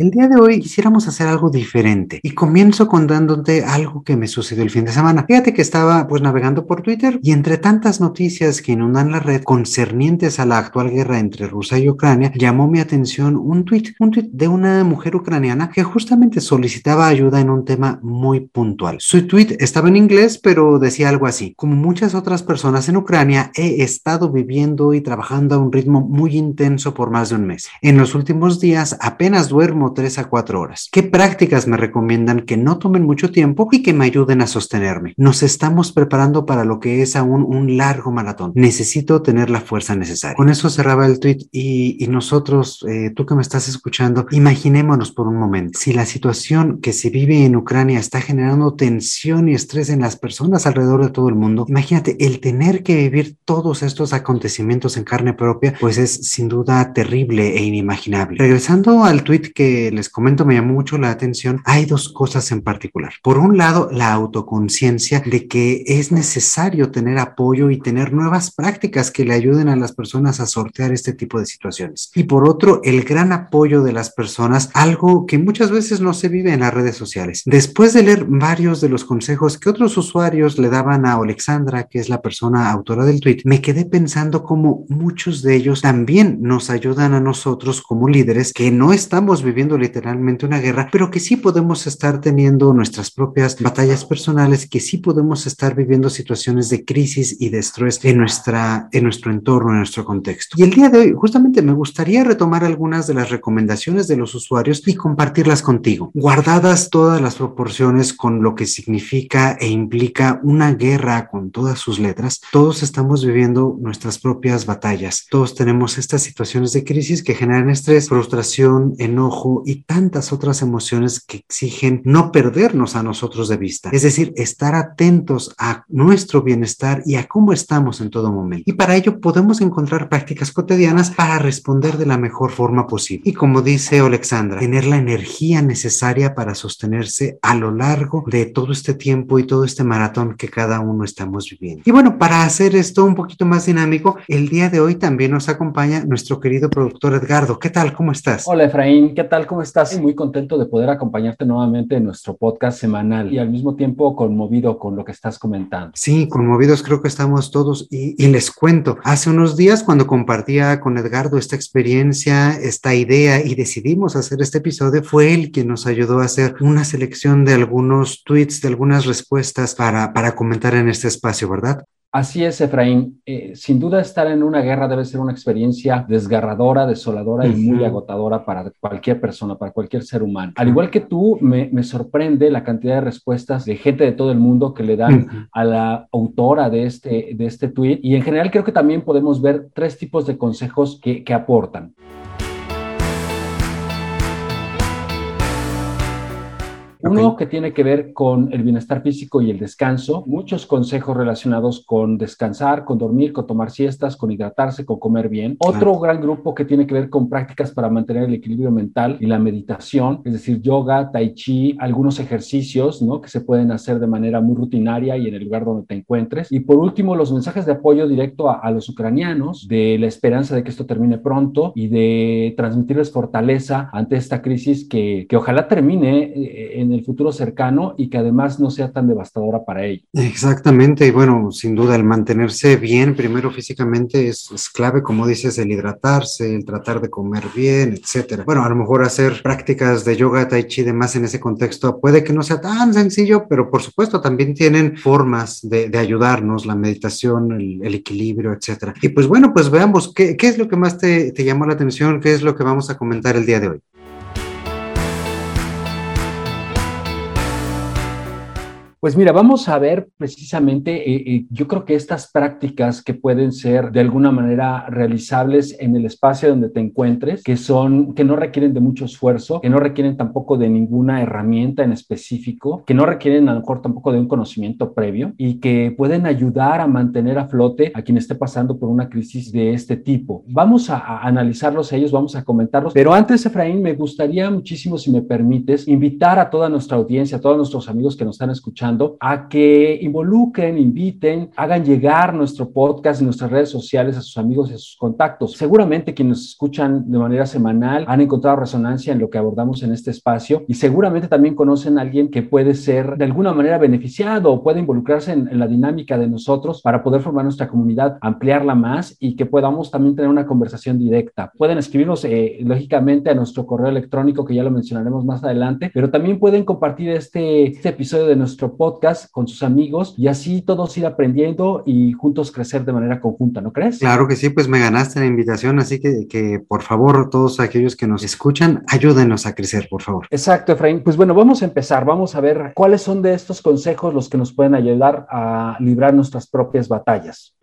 El día de hoy quisiéramos hacer algo diferente y comienzo contándote algo que me sucedió el fin de semana. Fíjate que estaba pues navegando por Twitter y entre tantas noticias que inundan la red concernientes a la actual guerra entre Rusia y Ucrania, llamó mi atención un tweet, un tweet de una mujer ucraniana que justamente solicitaba ayuda en un tema muy puntual. Su tweet estaba en inglés, pero decía algo así: Como muchas otras personas en Ucrania, he estado viviendo y trabajando a un ritmo muy intenso por más de un mes. En los últimos días apenas duermo tres a cuatro horas. ¿Qué prácticas me recomiendan que no tomen mucho tiempo y que me ayuden a sostenerme? Nos estamos preparando para lo que es aún un largo maratón. Necesito tener la fuerza necesaria. Con eso cerraba el tweet y, nosotros, eh, tú que me estás escuchando, imaginémonos por un momento. Si la situación que se vive en Ucrania está generando tensión y estrés en las personas alrededor de todo el mundo, imagínate el tener que vivir todos estos acontecimientos en carne propia, pues es sin duda terrible e inimaginable. Regresando al tweet que les comento me llamó mucho la atención, hay dos cosas en particular. Por un lado, la autoconciencia de que es necesario tener apoyo y tener nuevas prácticas que le ayuden a las personas a sortear este tipo de situaciones. Y por otro, el gran apoyo de las personas, algo que muchas veces no se vive en las redes sociales. Después de leer varios de los consejos que otros usuarios le daban a Alexandra, que es la persona autora del tweet, me quedé pensando cómo muchos de ellos también nos ayudan a nosotros como líderes que no estamos viviendo literalmente una guerra, pero que sí podemos estar teniendo nuestras propias batallas personales, que sí podemos estar viviendo situaciones de crisis y de estrés en, nuestra, en nuestro entorno, en nuestro contexto. Y el día de hoy, justamente me gustaría retomar algunas de las recomendaciones de los usuarios y compartirlas contigo, guardadas todas las proporciones con lo que significa e implica una guerra con todas sus letras. Todos estamos viviendo nuestras propias batallas. Todos tenemos estas situaciones de crisis que generan estrés, frustración, enojo, y tantas otras emociones que exigen no perdernos a nosotros de vista. Es decir, estar atentos a nuestro bienestar y a cómo estamos en todo momento. Y para ello podemos encontrar prácticas cotidianas para responder de la mejor forma posible. Y como dice Alexandra, tener la energía necesaria para sostenerse a lo largo de todo este tiempo y todo este maratón que cada uno estamos viviendo. Y bueno, para hacer esto un poquito más dinámico, el día de hoy también nos acompaña nuestro querido productor Edgardo. ¿Qué tal? ¿Cómo estás? Hola Efraín, ¿qué tal? ¿Cómo estás? Muy contento de poder acompañarte nuevamente en nuestro podcast semanal y al mismo tiempo conmovido con lo que estás comentando. Sí, conmovidos creo que estamos todos y, y les cuento, hace unos días cuando compartía con Edgardo esta experiencia, esta idea y decidimos hacer este episodio, fue él quien nos ayudó a hacer una selección de algunos tweets, de algunas respuestas para, para comentar en este espacio, ¿verdad? Así es, Efraín. Eh, sin duda estar en una guerra debe ser una experiencia desgarradora, desoladora y muy agotadora para cualquier persona, para cualquier ser humano. Al igual que tú, me, sorprende la cantidad de respuestas de gente de todo el mundo que le dan a la autora de este, de este tweet. Y en general creo que también podemos ver tres tipos de consejos que, que aportan. Uno que tiene que ver con el bienestar físico y el descanso, muchos consejos relacionados con descansar, con dormir, con tomar siestas, con hidratarse, con comer bien. Otro gran grupo que tiene que ver con prácticas para mantener el equilibrio mental y la meditación, es decir, yoga, tai chi, algunos ejercicios, ¿no? Que se pueden hacer de manera muy rutinaria y en el lugar donde te encuentres. Y por último, los mensajes de apoyo directo a, los ucranianos, de la esperanza de que esto termine pronto y de transmitirles fortaleza ante esta crisis que, que ojalá termine eh, en el futuro cercano y que además no sea tan devastadora para ellos. Exactamente, y bueno, sin duda el mantenerse bien, primero físicamente es, clave, como dices, el hidratarse, el tratar de comer bien, etcétera. Bueno, a lo mejor hacer prácticas de yoga, tai chi, demás en ese contexto puede que no sea tan sencillo, pero por supuesto también tienen formas de, ayudarnos, la meditación, el, equilibrio, etcétera. Y pues bueno, pues veamos qué, qué es lo que más te, te llamó la atención, qué es lo que vamos a comentar el día de hoy. Pues mira, vamos a ver precisamente, eh, eh, yo creo que estas prácticas que pueden ser de alguna manera realizables en el espacio donde te encuentres, que son, que no requieren de mucho esfuerzo, que no requieren tampoco de ninguna herramienta en específico, que no requieren a lo mejor tampoco de un conocimiento previo y que pueden ayudar a mantener a flote a quien esté pasando por una crisis de este tipo. Vamos a, a analizarlos ellos, vamos a comentarlos, pero antes, Efraín, me gustaría muchísimo, si me permites, invitar a toda nuestra audiencia, a todos nuestros amigos que nos están escuchando, a que involucren, inviten, hagan llegar nuestro podcast y nuestras redes sociales a sus amigos y a sus contactos. Seguramente quienes nos escuchan de manera semanal han encontrado resonancia en lo que abordamos en este espacio y seguramente también conocen a alguien que puede ser de alguna manera beneficiado o puede involucrarse en, en la dinámica de nosotros para poder formar nuestra comunidad, ampliarla más y que podamos también tener una conversación directa. Pueden escribirnos, eh, lógicamente, a nuestro correo electrónico, que ya lo mencionaremos más adelante, pero también pueden compartir este, este episodio de nuestro podcast con sus amigos y así todos ir aprendiendo y juntos crecer de manera conjunta, ¿no crees? Claro que sí, pues me ganaste la invitación, así que, que por favor, todos aquellos que nos escuchan, ayúdenos a crecer, por favor. Exacto, Efraín. Pues bueno, vamos a empezar, vamos a ver cuáles son de estos consejos los que nos pueden ayudar a librar nuestras propias batallas.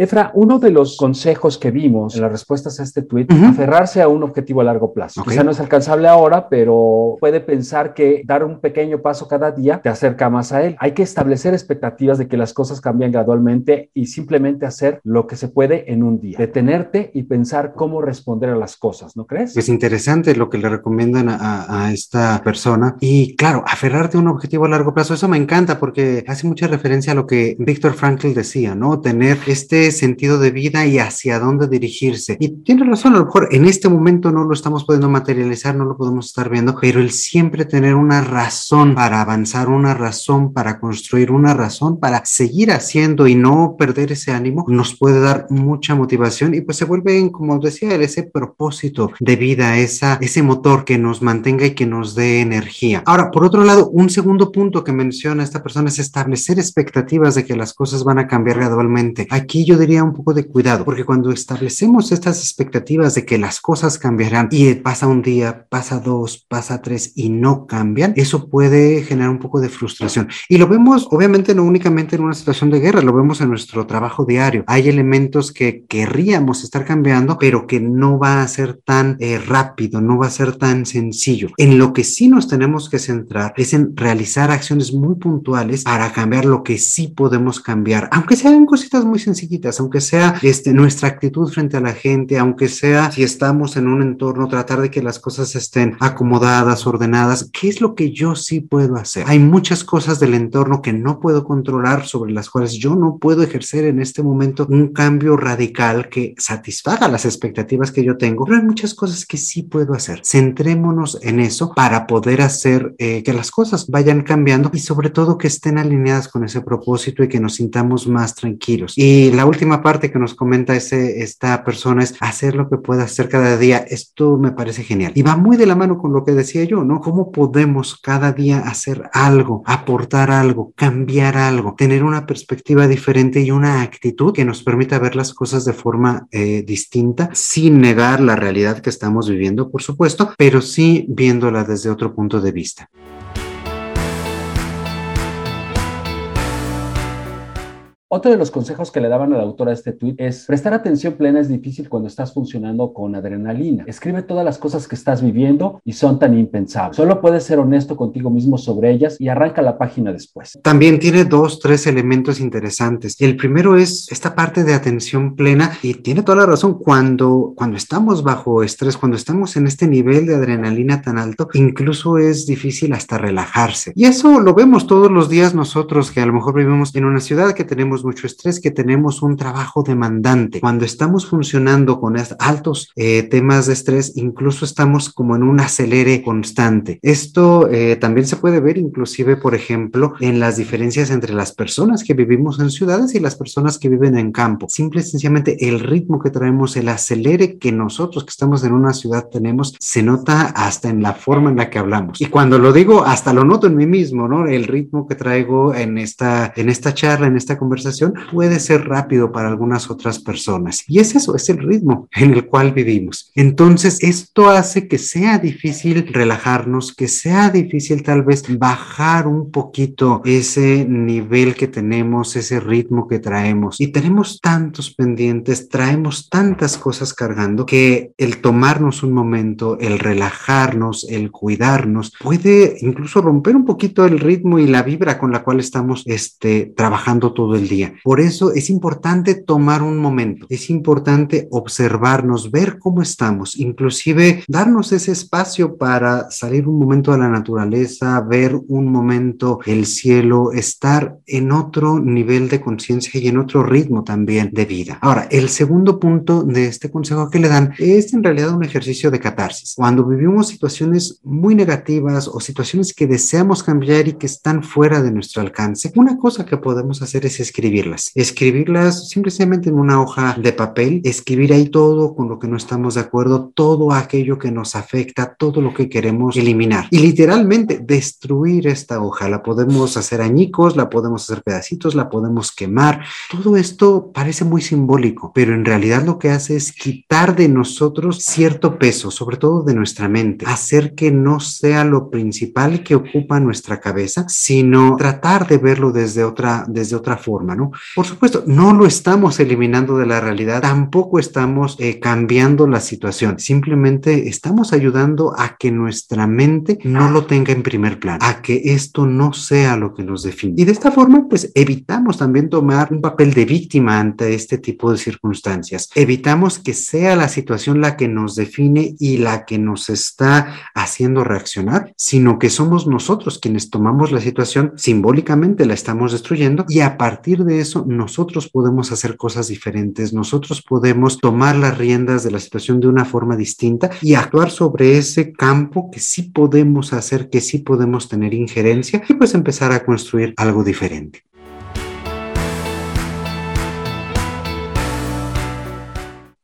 Efra, uno de los consejos que vimos en las respuestas a este tweet, uh -huh. aferrarse a un objetivo a largo plazo. Okay. Quizá no es alcanzable ahora, pero puede pensar que dar un pequeño paso cada día te acerca más a él. Hay que establecer expectativas de que las cosas cambian gradualmente y simplemente hacer lo que se puede en un día. Detenerte y pensar cómo responder a las cosas, ¿no crees? Es interesante lo que le recomiendan a, a esta persona. Y claro, aferrarte a un objetivo a largo plazo, eso me encanta porque hace mucha referencia a lo que Víctor Frankl decía, ¿no? Tener este sentido de vida y hacia dónde dirigirse. Y tiene razón, a lo mejor en este momento no lo estamos pudiendo materializar, no lo podemos estar viendo, pero el siempre tener una razón para avanzar, una razón para construir, una razón para seguir haciendo y no perder ese ánimo, nos puede dar mucha motivación y pues se vuelve, como decía él, ese propósito de vida, esa, ese motor que nos mantenga y que nos dé energía. Ahora, por otro lado, un segundo punto que menciona esta persona es establecer expectativas de que las cosas van a cambiar gradualmente. Aquí yo diría un poco de cuidado, porque cuando establecemos estas expectativas de que las cosas cambiarán y pasa un día, pasa dos, pasa tres y no cambian, eso puede generar un poco de frustración. Y lo vemos, obviamente, no únicamente en una situación de guerra, lo vemos en nuestro trabajo diario. Hay elementos que querríamos estar cambiando, pero que no va a ser tan eh, rápido, no va a ser tan sencillo. En lo que sí nos tenemos que centrar es en realizar acciones muy puntuales para cambiar lo que sí podemos cambiar, aunque sean cositas muy sencillitas aunque sea este, nuestra actitud frente a la gente, aunque sea si estamos en un entorno, tratar de que las cosas estén acomodadas, ordenadas, ¿qué es lo que yo sí puedo hacer? Hay muchas cosas del entorno que no puedo controlar, sobre las cuales yo no puedo ejercer en este momento un cambio radical que satisfaga las expectativas que yo tengo, pero hay muchas cosas que sí puedo hacer. Centrémonos en eso para poder hacer eh, que las cosas vayan cambiando y sobre todo que estén alineadas con ese propósito y que nos sintamos más tranquilos. Y la última parte que nos comenta ese, esta persona es hacer lo que pueda hacer cada día. Esto me parece genial. Y va muy de la mano con lo que decía yo, ¿no? ¿Cómo podemos cada día hacer algo, aportar algo, cambiar algo, tener una perspectiva diferente y una actitud que nos permita ver las cosas de forma eh, distinta, sin negar la realidad que estamos viviendo, por supuesto, pero sí viéndola desde otro punto de vista. Otro de los consejos que le daban a la autora de este tweet es prestar atención plena es difícil cuando estás funcionando con adrenalina. Escribe todas las cosas que estás viviendo y son tan impensables. Solo puedes ser honesto contigo mismo sobre ellas y arranca la página después. También tiene dos, tres elementos interesantes. El primero es esta parte de atención plena y tiene toda la razón. Cuando, cuando estamos bajo estrés, cuando estamos en este nivel de adrenalina tan alto, incluso es difícil hasta relajarse. Y eso lo vemos todos los días nosotros que a lo mejor vivimos en una ciudad que tenemos mucho estrés, que tenemos un trabajo demandante. Cuando estamos funcionando con altos eh, temas de estrés, incluso estamos como en un acelere constante. Esto eh, también se puede ver inclusive, por ejemplo, en las diferencias entre las personas que vivimos en ciudades y las personas que viven en campo. Simple y sencillamente el ritmo que traemos, el acelere que nosotros que estamos en una ciudad tenemos, se nota hasta en la forma en la que hablamos. Y cuando lo digo, hasta lo noto en mí mismo, ¿no? El ritmo que traigo en esta, en esta charla, en esta conversación puede ser rápido para algunas otras personas. Y es eso, es el ritmo en el cual vivimos. Entonces, esto hace que sea difícil relajarnos, que sea difícil tal vez bajar un poquito ese nivel que tenemos, ese ritmo que traemos. Y tenemos tantos pendientes, traemos tantas cosas cargando que el tomarnos un momento, el relajarnos, el cuidarnos, puede incluso romper un poquito el ritmo y la vibra con la cual estamos este, trabajando todo el día. Por eso es importante tomar un momento, es importante observarnos, ver cómo estamos, inclusive darnos ese espacio para salir un momento a la naturaleza, ver un momento el cielo, estar en otro nivel de conciencia y en otro ritmo también de vida. Ahora, el segundo punto de este consejo que le dan es en realidad un ejercicio de catarsis. Cuando vivimos situaciones muy negativas o situaciones que deseamos cambiar y que están fuera de nuestro alcance, una cosa que podemos hacer es escribirlas. Escribirlas simplemente en una hoja de papel, escribir ahí todo con lo que no estamos de acuerdo, todo aquello que nos afecta, todo lo que queremos eliminar. Y literalmente destruir esta hoja. La podemos hacer añicos, la podemos hacer pedacitos, la podemos quemar. Todo esto parece muy simbólico, pero en realidad lo que hace es quitar de nosotros cierto peso, sobre todo de nuestra mente, hacer que no sea lo principal que ocupa nuestra cabeza, sino tratar de verlo desde otra, desde otra forma. Por supuesto, no lo estamos eliminando de la realidad, tampoco estamos eh, cambiando la situación, simplemente estamos ayudando a que nuestra mente no lo tenga en primer plano, a que esto no sea lo que nos define. Y de esta forma, pues evitamos también tomar un papel de víctima ante este tipo de circunstancias. Evitamos que sea la situación la que nos define y la que nos está haciendo reaccionar, sino que somos nosotros quienes tomamos la situación simbólicamente, la estamos destruyendo y a partir de eso nosotros podemos hacer cosas diferentes, nosotros podemos tomar las riendas de la situación de una forma distinta y actuar sobre ese campo que sí podemos hacer, que sí podemos tener injerencia y pues empezar a construir algo diferente.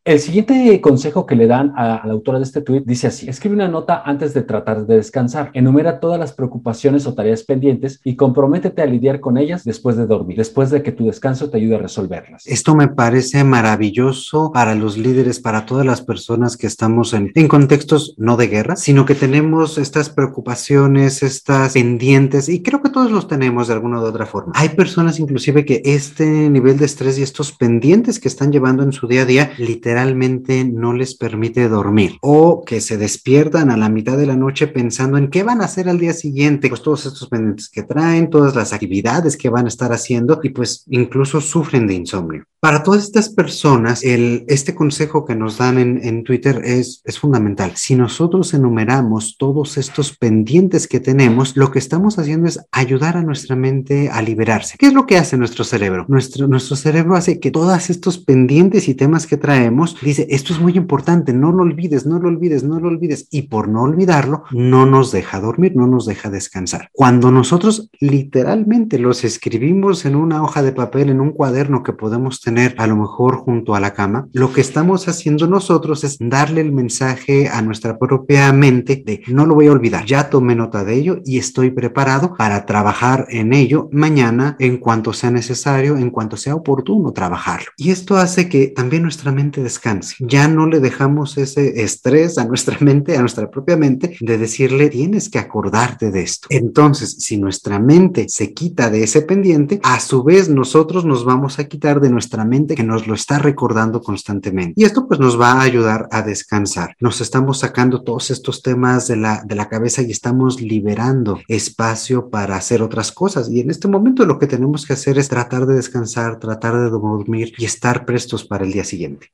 El siguiente consejo que le dan a, la autora de este tweet dice así: escribe una nota antes de tratar de descansar, enumera todas las preocupaciones o tareas pendientes y comprométete a lidiar con ellas después de dormir, después de que tu descanso te ayude a resolverlas. Esto me parece maravilloso para los líderes, para todas las personas que estamos en, en contextos no de guerra, sino que tenemos estas preocupaciones, estas pendientes, y creo que todos los tenemos de alguna u otra forma. Hay personas inclusive que este nivel de estrés y estos pendientes que están llevando en su día a día, literalmente, literalmente no les permite dormir o que se despiertan a la mitad de la noche pensando en qué van a hacer al día siguiente, pues todos estos pendientes que traen, todas las actividades que van a estar haciendo y pues incluso sufren de insomnio. Para todas estas personas, el, este consejo que nos dan en, en Twitter es, es fundamental. Si nosotros enumeramos todos estos pendientes que tenemos, lo que estamos haciendo es ayudar a nuestra mente a liberarse. ¿Qué es lo que hace nuestro cerebro? Nuestro, nuestro cerebro hace que todos estos pendientes y temas que traemos, dice, esto es muy importante, no lo olvides, no lo olvides, no lo olvides. Y por no olvidarlo, no nos deja dormir, no nos deja descansar. Cuando nosotros literalmente los escribimos en una hoja de papel, en un cuaderno que podemos tener, a lo mejor junto a la cama, lo que estamos haciendo nosotros es darle el mensaje a nuestra propia mente de no lo voy a olvidar, ya tomé nota de ello y estoy preparado para trabajar en ello mañana en cuanto sea necesario, en cuanto sea oportuno trabajarlo. Y esto hace que también nuestra mente descanse. Ya no le dejamos ese estrés a nuestra mente, a nuestra propia mente, de decirle tienes que acordarte de esto. Entonces, si nuestra mente se quita de ese pendiente, a su vez nosotros nos vamos a quitar de nuestra mente que nos lo está recordando constantemente. Y esto pues nos va a ayudar a descansar. Nos estamos sacando todos estos temas de la, de la cabeza y estamos liberando espacio para hacer otras cosas. Y en este momento lo que tenemos que hacer es tratar de descansar, tratar de dormir y estar prestos para el día siguiente.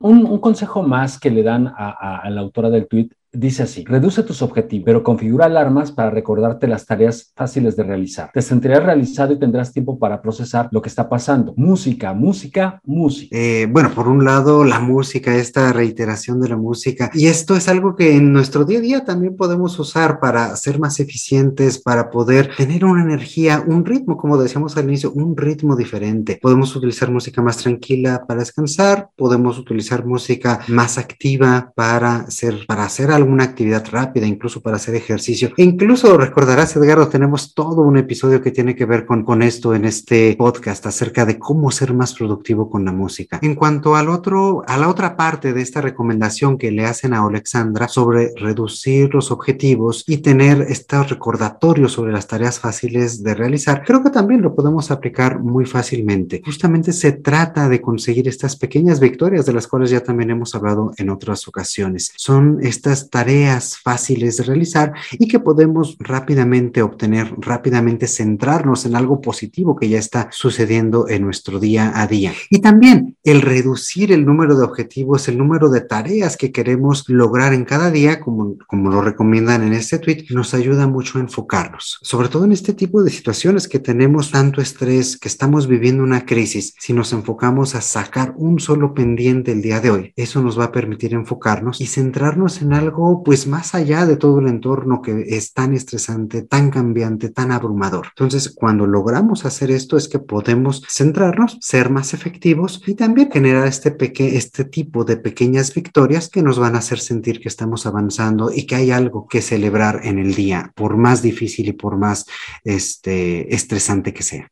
Un, consejo más que le dan a, a la autora del tweet Dice así, reduce tus objetivos, pero configura alarmas para recordarte las tareas fáciles de realizar. Te sentirás realizado y tendrás tiempo para procesar lo que está pasando. Música, música, música. Eh, bueno, por un lado, la música, esta reiteración de la música. Y esto es algo que en nuestro día a día también podemos usar para ser más eficientes, para poder tener una energía, un ritmo, como decíamos al inicio, un ritmo diferente. Podemos utilizar música más tranquila para descansar, podemos utilizar música más activa para hacer, para hacer alguna actividad rápida, incluso para hacer ejercicio. E incluso recordarás, Edgardo, tenemos todo un episodio que tiene que ver con, con esto en este podcast acerca de cómo ser más productivo con la música. En cuanto al otro, a la otra parte de esta recomendación que le hacen a Alexandra sobre reducir los objetivos y tener estos recordatorios sobre las tareas fáciles de realizar, creo que también lo podemos aplicar muy fácilmente. Justamente se trata de conseguir estas pequeñas victorias de las cuales ya también hemos hablado en otras ocasiones. Son estas tareas fáciles de realizar y que podemos rápidamente obtener, rápidamente centrarnos en algo positivo que ya está sucediendo en nuestro día a día. Y también el reducir el número de objetivos, el número de tareas que queremos lograr en cada día, como, como lo recomiendan en este tweet, nos ayuda mucho a enfocarnos, sobre todo en este tipo de situaciones que tenemos tanto estrés, que estamos viviendo una crisis. Si nos enfocamos a sacar un solo pendiente el día de hoy, eso nos va a permitir enfocarnos y centrarnos en algo pues más allá de todo el entorno que es tan estresante, tan cambiante, tan abrumador. Entonces, cuando logramos hacer esto es que podemos centrarnos, ser más efectivos y también generar este, este tipo de pequeñas victorias que nos van a hacer sentir que estamos avanzando y que hay algo que celebrar en el día, por más difícil y por más este, estresante que sea.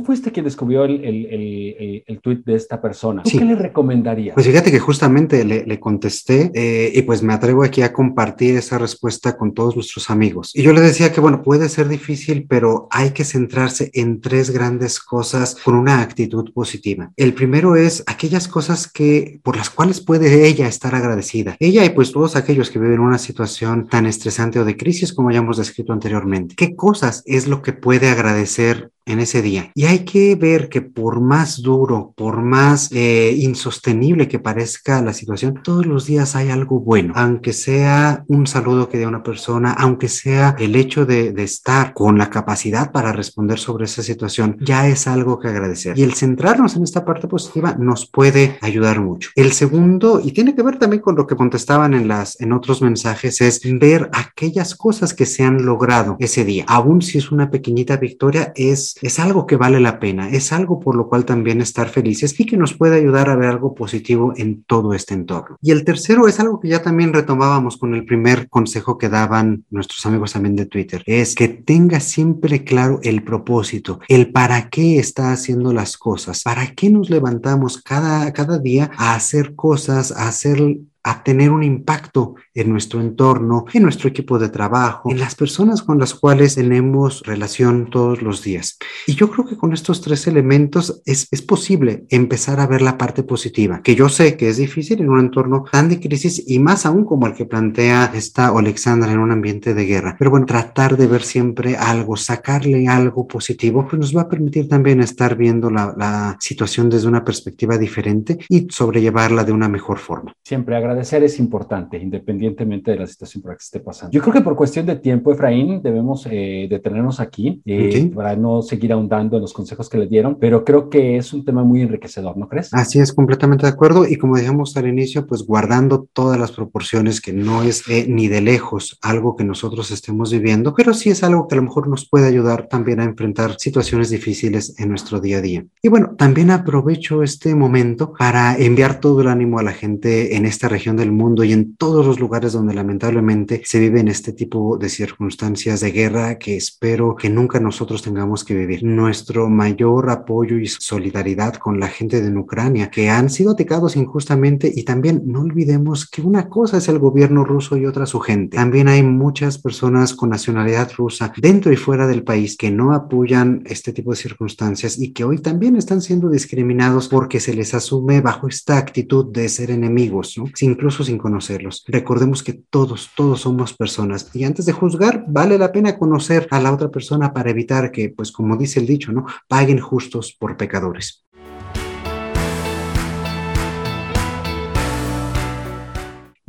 Tú fuiste quien descubrió el, el, el, el tweet de esta persona. ¿Tú qué le recomendarías? Pues fíjate que justamente le, le contesté eh, y pues me atrevo aquí a compartir esa respuesta con todos nuestros amigos. Y yo les decía que, bueno, puede ser difícil, pero hay que centrarse en tres grandes cosas con una actitud positiva. El primero es aquellas cosas que por las cuales puede ella estar agradecida. Ella y pues todos aquellos que viven una situación tan estresante o de crisis como ya hemos descrito anteriormente. ¿Qué cosas es lo que puede agradecer en ese día. Y hay que ver que por más duro, por más eh, insostenible que parezca la situación, todos los días hay algo bueno, aunque sea un saludo que dé una persona, aunque sea el hecho de, de estar con la capacidad para responder sobre esa situación, ya es algo que agradecer. Y el centrarnos en esta parte positiva nos puede ayudar mucho. El segundo, y tiene que ver también con lo que contestaban en, las, en otros mensajes, es ver aquellas cosas que se han logrado ese día. Aún si es una pequeñita victoria, es es algo que vale la pena, es algo por lo cual también estar felices y que nos puede ayudar a ver algo positivo en todo este entorno. Y el tercero es algo que ya también retomábamos con el primer consejo que daban nuestros amigos también de Twitter, es que tenga siempre claro el propósito, el para qué está haciendo las cosas, para qué nos levantamos cada, cada día a hacer cosas, a hacer a tener un impacto en nuestro entorno, en nuestro equipo de trabajo, en las personas con las cuales tenemos relación todos los días. Y yo creo que con estos tres elementos es, es posible empezar a ver la parte positiva, que yo sé que es difícil en un entorno tan de crisis y más aún como el que plantea esta Alexandra en un ambiente de guerra. Pero bueno, tratar de ver siempre algo, sacarle algo positivo, pues nos va a permitir también estar viendo la, la situación desde una perspectiva diferente y sobrellevarla de una mejor forma. Siempre agradecer es importante, independientemente de la situación por la que esté pasando. Yo creo que por cuestión de tiempo, Efraín, debemos eh, detenernos aquí eh, para no seguir ahondando en los consejos que le dieron, pero creo que es un tema muy enriquecedor, ¿no crees? Así es, completamente de acuerdo. Y como dijimos al inicio, pues guardando todas las proporciones, que no es eh, ni de lejos algo que nosotros estemos viviendo, pero sí es algo que a lo mejor nos puede ayudar también a enfrentar situaciones difíciles en nuestro día a día. Y bueno, también aprovecho este momento para enviar todo el ánimo a la gente en esta región del mundo y en todos los lugares donde lamentablemente se viven este tipo de circunstancias de guerra que espero que nunca nosotros tengamos que vivir. Nuestro mayor apoyo y solidaridad con la gente de Ucrania que han sido atacados injustamente y también no olvidemos que una cosa es el gobierno ruso y otra su gente. También hay muchas personas con nacionalidad rusa dentro y fuera del país que no apoyan este tipo de circunstancias y que hoy también están siendo discriminados porque se les asume bajo esta actitud de ser enemigos, ¿no? Sin incluso sin conocerlos. Recordemos que todos, todos somos personas y antes de juzgar vale la pena conocer a la otra persona para evitar que, pues como dice el dicho, ¿no? Paguen justos por pecadores.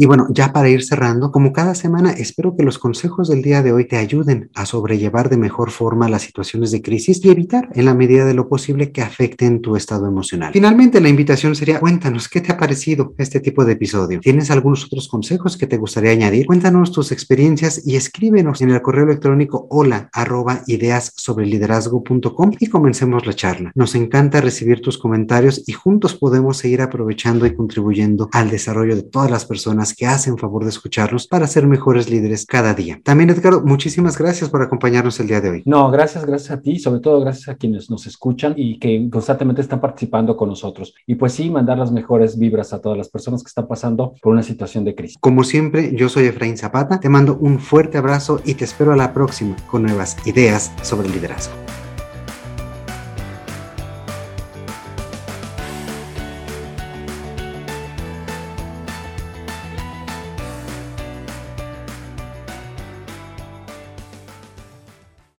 Y bueno, ya para ir cerrando, como cada semana, espero que los consejos del día de hoy te ayuden a sobrellevar de mejor forma las situaciones de crisis y evitar en la medida de lo posible que afecten tu estado emocional. Finalmente, la invitación sería, cuéntanos, ¿qué te ha parecido este tipo de episodio? ¿Tienes algunos otros consejos que te gustaría añadir? Cuéntanos tus experiencias y escríbenos en el correo electrónico hola arroba ideas sobre liderazgo.com y comencemos la charla. Nos encanta recibir tus comentarios y juntos podemos seguir aprovechando y contribuyendo al desarrollo de todas las personas que hacen favor de escucharnos para ser mejores líderes cada día. También, Edgardo, muchísimas gracias por acompañarnos el día de hoy. No, gracias, gracias a ti, sobre todo gracias a quienes nos escuchan y que constantemente están participando con nosotros. Y pues sí, mandar las mejores vibras a todas las personas que están pasando por una situación de crisis. Como siempre, yo soy Efraín Zapata, te mando un fuerte abrazo y te espero a la próxima con nuevas ideas sobre el liderazgo.